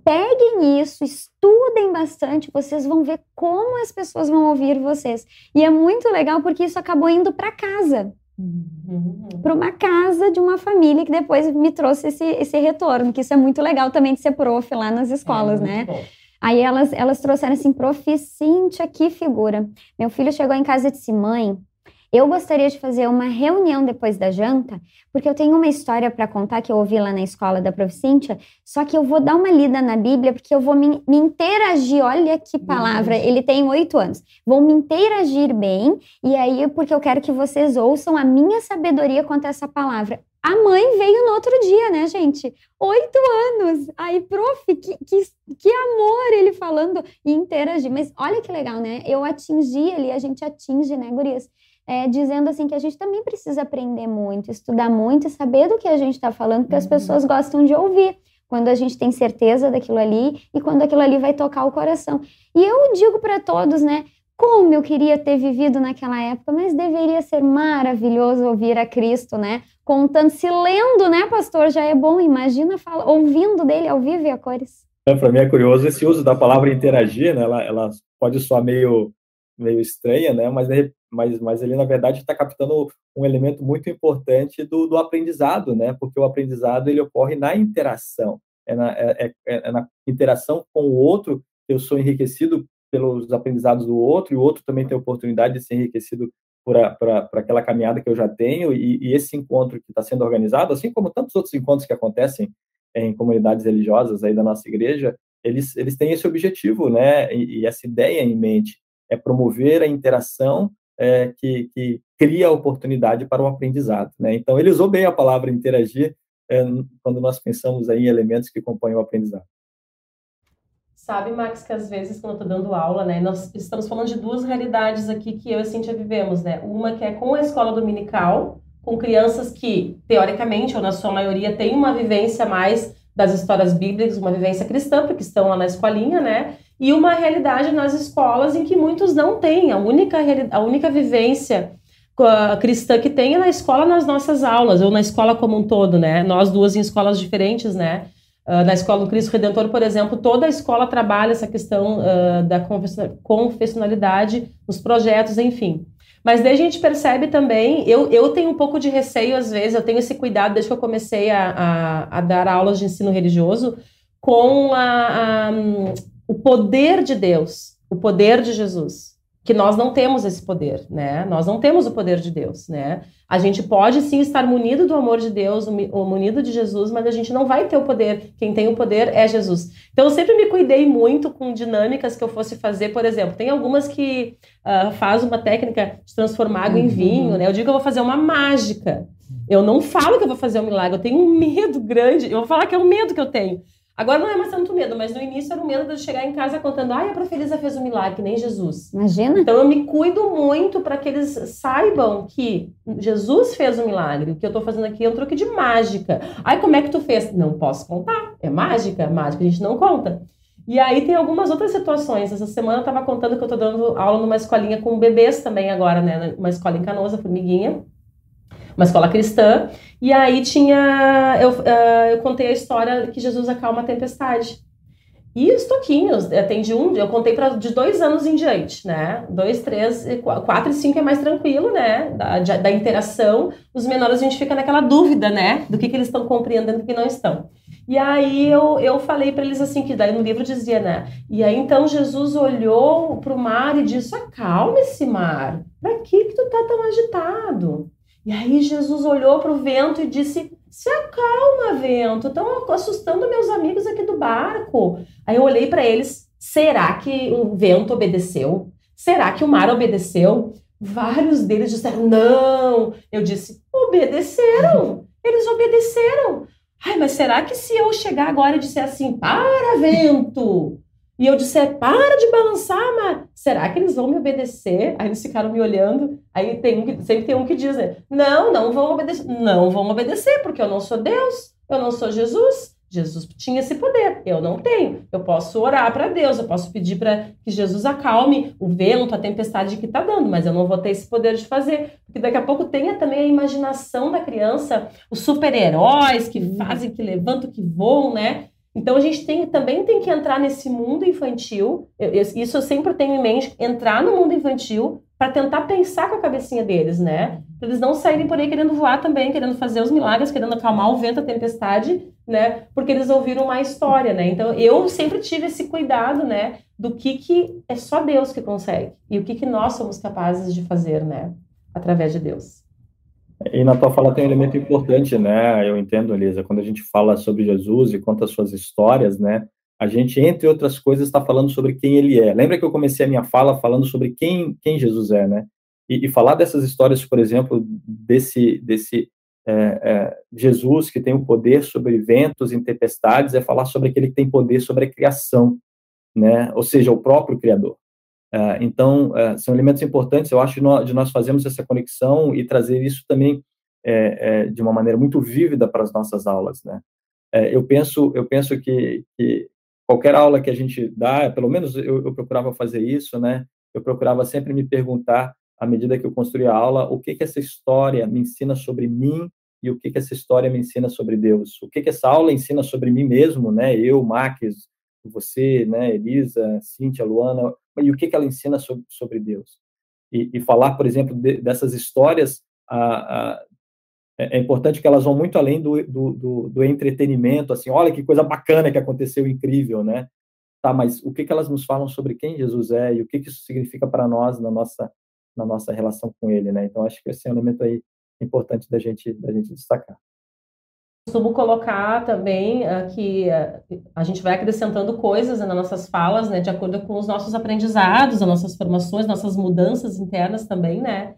peguem isso, estudem bastante, vocês vão ver como as pessoas vão ouvir vocês. E é muito legal porque isso acabou indo para casa. Uhum. Para uma casa de uma família que depois me trouxe esse, esse retorno, que isso é muito legal também de ser prof lá nas escolas, é, né? Bom. Aí elas, elas trouxeram assim, prof. Cíntia, que figura. Meu filho chegou em casa e disse, mãe, eu gostaria de fazer uma reunião depois da janta, porque eu tenho uma história para contar que eu ouvi lá na escola da Prof. Cíntia, só que eu vou dar uma lida na Bíblia, porque eu vou me, me interagir. Olha que palavra, ele tem oito anos. Vou me interagir bem, e aí, porque eu quero que vocês ouçam a minha sabedoria quanto a essa palavra. A mãe veio no outro dia, né, gente? Oito anos. Aí, prof, que, que, que amor ele falando e interagir. Mas olha que legal, né? Eu atingi ali, a gente atinge, né, gurias? É, dizendo assim que a gente também precisa aprender muito, estudar muito e saber do que a gente está falando, porque as uhum. pessoas gostam de ouvir quando a gente tem certeza daquilo ali e quando aquilo ali vai tocar o coração. E eu digo para todos, né? Como eu queria ter vivido naquela época, mas deveria ser maravilhoso ouvir a Cristo, né? Contando, se lendo, né, pastor? Já é bom, imagina fala, ouvindo dele ao vivo e a cores.
É, para mim é curioso esse uso da palavra interagir, né? Ela, ela pode soar meio, meio estranha, né? Mas, mas, mas ele, na verdade, está captando um elemento muito importante do, do aprendizado, né? Porque o aprendizado ele ocorre na interação. É na, é, é, é na interação com o outro eu sou enriquecido pelos aprendizados do outro, e o outro também tem a oportunidade de ser enriquecido por, a, por, a, por aquela caminhada que eu já tenho, e, e esse encontro que está sendo organizado, assim como tantos outros encontros que acontecem em comunidades religiosas aí da nossa igreja, eles, eles têm esse objetivo, né, e, e essa ideia em mente, é promover a interação é, que, que, cria oportunidade para o aprendizado, né, então ele usou bem a palavra interagir é, quando nós pensamos aí em elementos que compõem o aprendizado.
Sabe, Max, que às vezes, quando eu tô dando aula, né, nós estamos falando de duas realidades aqui que eu e Cintia vivemos, né? Uma que é com a escola dominical, com crianças que, teoricamente, ou na sua maioria, têm uma vivência mais das histórias bíblicas, uma vivência cristã, porque estão lá na escolinha, né? E uma realidade nas escolas em que muitos não têm. A única, a única vivência cristã que tem é na escola, nas nossas aulas, ou na escola como um todo, né? Nós duas em escolas diferentes, né? Uh, na Escola do Cristo Redentor, por exemplo, toda a escola trabalha essa questão uh, da confessionalidade nos projetos, enfim. Mas daí a gente percebe também, eu, eu tenho um pouco de receio às vezes, eu tenho esse cuidado desde que eu comecei a, a, a dar aulas de ensino religioso, com a, a, o poder de Deus, o poder de Jesus que nós não temos esse poder, né? Nós não temos o poder de Deus, né? A gente pode sim estar munido do amor de Deus, munido de Jesus, mas a gente não vai ter o poder. Quem tem o poder é Jesus. Então eu sempre me cuidei muito com dinâmicas que eu fosse fazer, por exemplo, tem algumas que uh, faz uma técnica de transformar água em vinho, né? Eu digo que eu vou fazer uma mágica. Eu não falo que eu vou fazer um milagre, eu tenho um medo grande. Eu vou falar que é um medo que eu tenho. Agora não é mais tanto medo, mas no início era o medo de chegar em casa contando, ai, a Profelisa fez um milagre, que nem Jesus.
Imagina.
Então eu me cuido muito para que eles saibam que Jesus fez um milagre. O que eu estou fazendo aqui é um truque de mágica. Ai, como é que tu fez? Não posso contar. É mágica, mágica a gente não conta. E aí tem algumas outras situações. Essa semana eu estava contando que eu estou dando aula numa escolinha com bebês também agora, né? Uma escola em Canoas, Formiguinha uma escola cristã. E aí tinha. Eu, uh, eu contei a história que Jesus acalma a tempestade. E os toquinhos, tem de um, eu contei para de dois anos em diante, né? Dois, três, quatro e cinco é mais tranquilo, né? Da, da interação. Os menores a gente fica naquela dúvida, né? Do que, que eles estão compreendendo e do que não estão. E aí eu, eu falei para eles assim, que daí no livro dizia, né? E aí então Jesus olhou para o mar e disse: Acalma esse mar. Para que, que tu tá tão agitado? E aí Jesus olhou para o vento e disse: Se acalma, vento, estão assustando meus amigos aqui do barco. Aí eu olhei para eles: será que o vento obedeceu? Será que o mar obedeceu? Vários deles disseram: não. Eu disse: obedeceram. Eles obedeceram. Ai, mas será que se eu chegar agora e disser assim: para, vento, e eu disse, para de balançar, mas será que eles vão me obedecer? Aí eles ficaram me olhando. Aí tem um que, sempre tem um que diz, né? Não, não vão obedecer. Não vão obedecer, porque eu não sou Deus, eu não sou Jesus. Jesus tinha esse poder, eu não tenho. Eu posso orar para Deus, eu posso pedir para que Jesus acalme o vento, a tempestade que está dando, mas eu não vou ter esse poder de fazer. Porque daqui a pouco tenha também a imaginação da criança, os super-heróis que fazem, que levantam, que voam, né? Então a gente tem, também tem que entrar nesse mundo infantil. Eu, eu, isso eu sempre tenho em mente, entrar no mundo infantil para tentar pensar com a cabecinha deles, né? Para eles não saírem por aí querendo voar também, querendo fazer os milagres, querendo acalmar o vento, a tempestade, né? Porque eles ouviram uma história, né? Então eu sempre tive esse cuidado, né? Do que que é só Deus que consegue e o que que nós somos capazes de fazer, né? Através de Deus.
E na tua fala tem um elemento importante, né? Eu entendo, Elisa, quando a gente fala sobre Jesus e conta as suas histórias, né? A gente, entre outras coisas, está falando sobre quem ele é. Lembra que eu comecei a minha fala falando sobre quem, quem Jesus é, né? E, e falar dessas histórias, por exemplo, desse, desse é, é, Jesus que tem o poder sobre ventos e tempestades, é falar sobre aquele que tem poder sobre a criação, né? Ou seja, o próprio Criador. É, então, é, são elementos importantes, eu acho, de nós, fazermos essa conexão e trazer isso também é, de uma maneira muito vívida para as nossas aulas, né? eu penso, eu penso que, que, qualquer aula que a gente dá, pelo menos eu, eu, procurava fazer isso, né? Eu procurava sempre me perguntar, à medida que eu construía a aula, o que que essa história me ensina sobre mim e o que que essa história me ensina sobre Deus? O que que essa aula ensina sobre mim mesmo, né? Eu, Marques, você, né, Elisa, Cíntia, Luana, e o que, que ela ensina sobre, sobre Deus. E, e, falar, por exemplo, de, dessas histórias, a, a, é, é importante que elas vão muito além do, do, do, do, entretenimento, assim, olha que coisa bacana que aconteceu, incrível, né? Tá, mas o que, que elas nos falam sobre quem Jesus é e o que, que isso significa para nós na nossa, na nossa relação com Ele, né? Então, acho que esse é um elemento aí importante da gente, da gente destacar
costumo colocar também uh, que uh, a gente vai acrescentando coisas nas nossas falas, né, de acordo com os nossos aprendizados, as nossas formações, nossas mudanças internas também, né?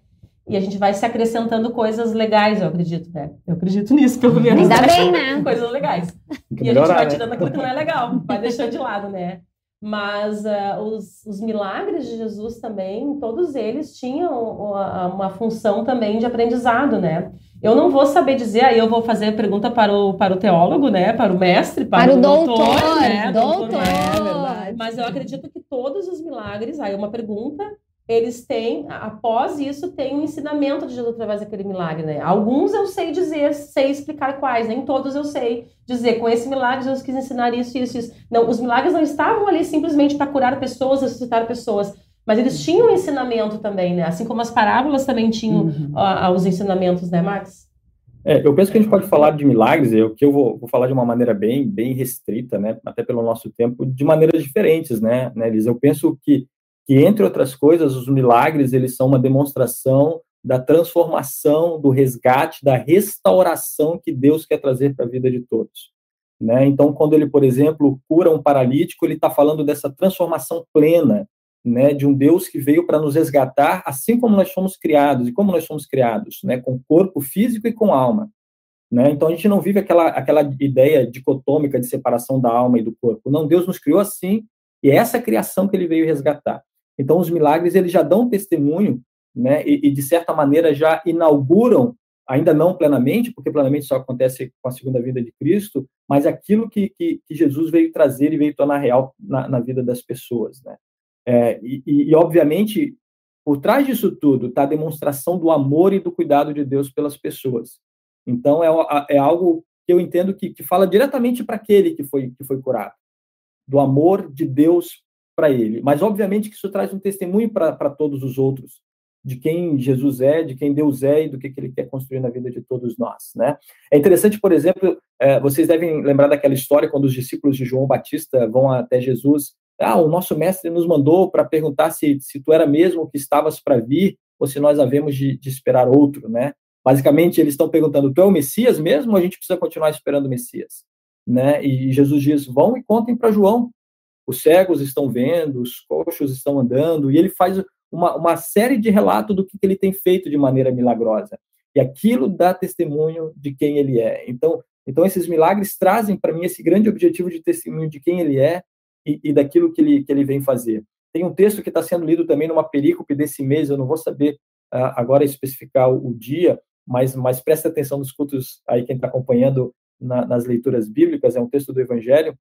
E a gente vai se acrescentando coisas legais, eu acredito, né? Eu acredito nisso, pelo menos.
Ainda né? bem, né?
Coisas legais. E a gente vai né? tirando aquilo que não é legal, vai deixando de lado, né? Mas uh, os, os, milagres de Jesus também, todos eles tinham uma, uma, função também de aprendizado, né? Eu não vou saber dizer, aí eu vou fazer a pergunta para o, para o teólogo, né? Para o mestre, para, para o doutor, doutor né?
Doutor, doutor.
É Mas eu acredito que todos os milagres, aí uma pergunta, eles têm, após isso, tem um ensinamento de Jesus através daquele milagre, né? Alguns eu sei dizer, sei explicar quais, nem todos eu sei dizer. Com esse milagre, Jesus quis ensinar isso, isso, isso. Não, os milagres não estavam ali simplesmente para curar pessoas, ressuscitar pessoas, Mas eles tinham ensinamento também, né? Assim como as parábolas também tinham
Uhum.
ah, os ensinamentos, né, Max?
É, eu penso que a gente pode falar de milagres, eu que eu vou, vou, falar de uma maneira bem, bem restrita, né, até pelo nosso tempo, de maneiras diferentes, né, né Liz? Eu penso que, que, entre outras coisas, os milagres, eles são uma demonstração da transformação, do resgate, da restauração que Deus quer trazer para a vida de todos. Né? Então, quando ele, por exemplo, cura um paralítico, ele está falando dessa transformação plena, né, de um Deus que veio para nos resgatar, assim como nós fomos criados e como nós somos criados, né, com corpo físico e com alma. Né? Então a gente não vive aquela aquela ideia dicotômica de separação da alma e do corpo. Não, Deus nos criou assim e é essa criação que Ele veio resgatar. Então os milagres eles já dão testemunho, né, e, e de certa maneira já inauguram ainda não plenamente, porque plenamente só acontece com a segunda vida de Cristo, mas aquilo que, que, que Jesus veio trazer e veio tornar real na, na vida das pessoas, né? É, e, e, obviamente, por trás disso tudo está a demonstração do amor e do cuidado de Deus pelas pessoas. Então, é, é algo que eu entendo que, que fala diretamente para aquele que foi, que foi curado, do amor de Deus para ele. Mas, obviamente, que isso traz um testemunho para todos os outros, de quem Jesus é, de quem Deus é e do que, que ele quer construir na vida de todos nós. Né? É interessante, por exemplo, é, vocês devem lembrar daquela história quando os discípulos de João Batista vão até Jesus ah, o nosso mestre nos mandou para perguntar se, se tu era mesmo que estavas para vir ou se nós havemos de, de esperar outro, né? Basicamente, eles estão perguntando, tu é o Messias mesmo ou a gente precisa continuar esperando o Messias? Né? E Jesus diz, vão e contem para João. Os cegos estão vendo, os coxos estão andando, e ele faz uma, uma série de relatos do que ele tem feito de maneira milagrosa. E aquilo dá testemunho de quem ele é. Então, então esses milagres trazem para mim esse grande objetivo de testemunho de quem ele é e, e daquilo que ele, que ele vem fazer. Tem um texto que está sendo lido também numa perícope desse mês, eu não vou saber uh, agora especificar o, o, dia, mas, mas presta atenção nos cultos aí, quem está acompanhando na, nas leituras bíblicas, é um texto do Evangelho,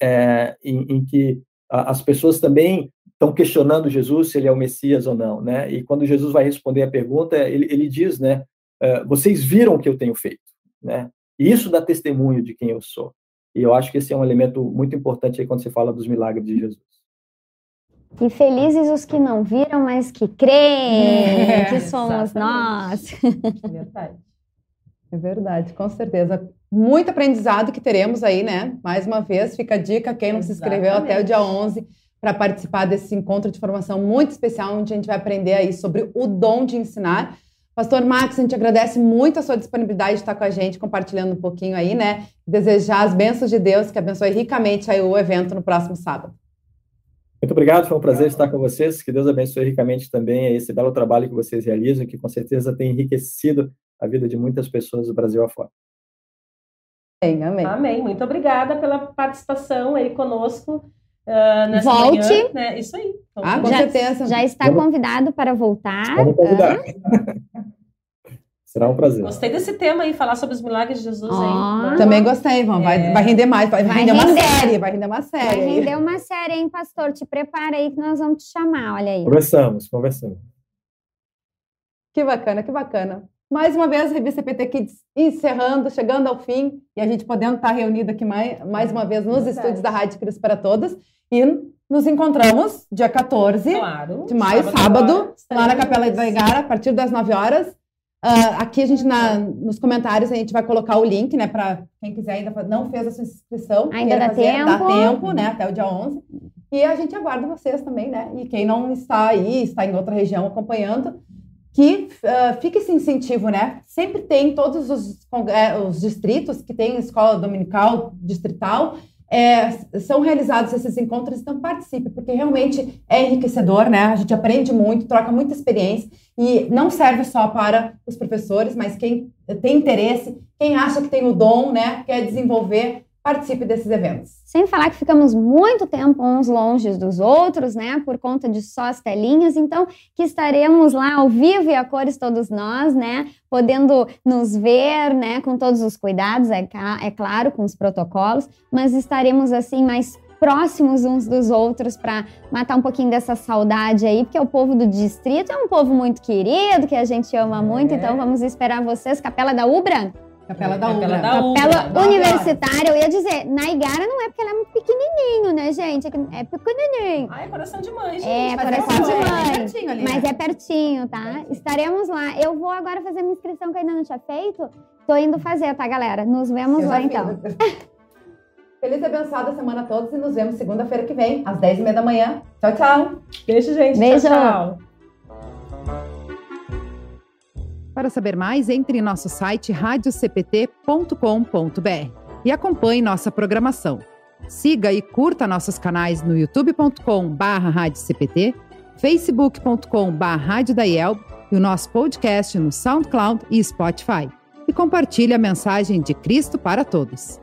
é, em, em, que as pessoas também estão questionando Jesus se ele é o Messias ou não, né? E quando Jesus vai responder a pergunta, ele, ele diz, né? Uh, vocês viram o que eu tenho feito, né? E isso dá testemunho de quem eu sou. E eu acho que esse é um elemento muito importante aí quando se fala dos milagres de Jesus.
E felizes os que não viram, mas que creem, é, que somos exatamente. nós.
É verdade. É verdade, com certeza. Muito aprendizado que teremos aí, né? Mais uma vez, fica a dica, quem não exatamente. se inscreveu até o dia 11 para participar desse encontro de formação muito especial, onde a gente vai aprender aí sobre o dom de ensinar. Pastor Max, a gente agradece muito a sua disponibilidade de estar com a gente, compartilhando um pouquinho aí, né? Desejar as bênçãos de Deus, que abençoe ricamente aí o evento no próximo sábado.
Muito obrigado, foi um prazer estar com vocês. Que Deus abençoe ricamente também esse belo trabalho que vocês realizam, que com certeza tem enriquecido a vida de muitas pessoas do Brasil afora.
Amém, amém. Amém. Muito obrigada pela participação aí conosco. Uh,
Volte.
Manhã, né? Isso aí.
Então, ah, com
já,
certeza.
Já está vamos, convidado para voltar.
Vamos convidar. Será um prazer.
Gostei desse tema aí, falar sobre os milagres de Jesus.
Oh. Aí. Também gostei, vamos. Vai, é. vai render mais, vai, vai render, render, uma série, vai render uma série.
Vai render uma série, hein, pastor? Te prepara aí que nós vamos te chamar, olha aí.
Conversamos, conversamos.
Que bacana, que bacana. Mais uma vez, a revista PT Kids encerrando, chegando ao fim, e a gente podendo estar reunido aqui mais, mais uma vez nos estúdios da Rádio Cristo para Todos. E nos encontramos dia 14
claro,
de maio, sábado, sábado lá na Capela da Igara, a partir das 9 horas. Uh, aqui a gente, na, nos comentários, a gente vai colocar o link, né, para quem quiser ainda não fez a sua inscrição.
Ainda dá
fazer,
tempo.
Dá tempo, né, até o dia 11. E a gente aguarda vocês também, né, e quem não está aí, está em outra região acompanhando, que uh, fique esse incentivo, né? Sempre tem todos os, os distritos que tem escola dominical distrital, é, são realizados esses encontros, então participe, porque realmente é enriquecedor, né? A gente aprende muito, troca muita experiência e não serve só para os professores, mas quem tem interesse, quem acha que tem o dom, né, quer desenvolver, participe desses eventos.
Sem falar que ficamos muito tempo uns longe dos outros, né, por conta de só as telinhas, então que estaremos lá ao vivo e a cores todos nós, né, podendo nos ver, né, com todos os cuidados, é, é claro, com os protocolos, mas estaremos assim mais próximos uns dos outros para matar um pouquinho dessa saudade aí, porque o povo do distrito é um povo muito querido, que a gente ama muito, é. então vamos esperar vocês, Capela da Ubra.
Capela da Ubra.
Capela, Capela Universitária, eu ia dizer, na Igara não é porque ela é muito pequenininho, né, gente? É pequenininho.
Ai, coração de mãe, gente.
É,
Mas é
coração de
é
mãe.
pertinho ali,
Mas
né?
é pertinho, tá? Estaremos lá. Eu vou agora fazer minha inscrição que eu ainda não tinha feito. Tô indo fazer, tá, galera? Nos vemos lá, então.
Feliz e abençoada semana a todos e nos vemos segunda-feira que vem, às 10h30 da manhã. Tchau, tchau.
Beijo, gente.
Beijo.
Tchau, tchau.
Para saber mais, entre em nosso site radiocpt.com.br e acompanhe nossa programação. Siga e curta nossos canais no youtube.com/radiocpt, facebook.com/radiodaiel e o nosso podcast no SoundCloud e Spotify. E compartilhe a mensagem de Cristo para todos.